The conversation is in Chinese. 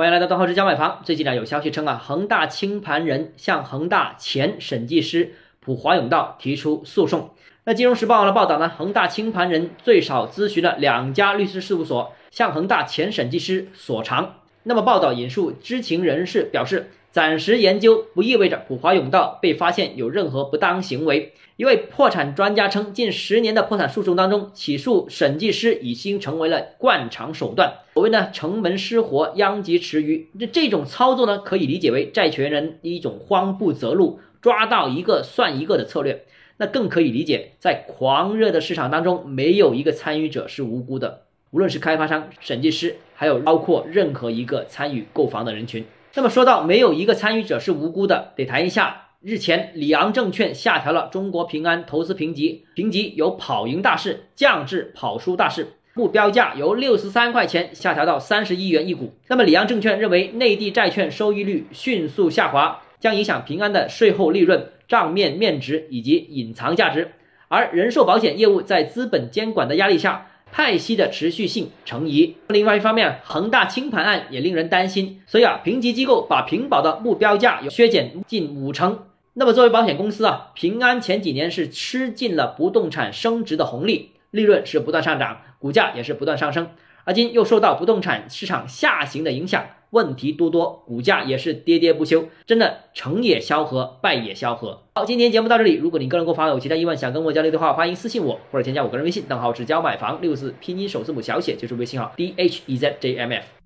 欢迎来到东浩之家买房。最近呢，有消息称啊，恒大清盘人向恒大前审计师普华永道提出诉讼。那金融时报的报道呢，恒大清盘人最少咨询了两家律师事务所，向恒大前审计师索偿。那么报道引述知情人士表示。暂时研究不意味着普华永道被发现有任何不当行为。一位破产专家称，近十年的破产诉讼当中，起诉审计师已经成为了惯常手段。所谓呢，城门失火，殃及池鱼。这这种操作呢，可以理解为债权人一种慌不择路、抓到一个算一个的策略。那更可以理解，在狂热的市场当中，没有一个参与者是无辜的，无论是开发商、审计师，还有包括任何一个参与购房的人群。那么说到没有一个参与者是无辜的，得谈一下日前里昂证券下调了中国平安投资评级，评级由跑赢大势降至跑输大势，目标价由六十三块钱下调到三十亿元一股。那么里昂证券认为，内地债券收益率迅速下滑，将影响平安的税后利润、账面面值以及隐藏价值，而人寿保险业务在资本监管的压力下。派息的持续性成疑。另外一方面，恒大清盘案也令人担心，所以啊，评级机构把平保的目标价有削减近五成。那么作为保险公司啊，平安前几年是吃尽了不动产升值的红利，利润是不断上涨，股价也是不断上升。而今又受到不动产市场下行的影响。问题多多，股价也是跌跌不休，真的成也萧何，败也萧何。好，今天节目到这里。如果你个人购房有其他疑问，想跟我交流的话，欢迎私信我或者添加我个人微信，账号是交买房六字拼音首字母小写，就是微信号 d h e z j m f。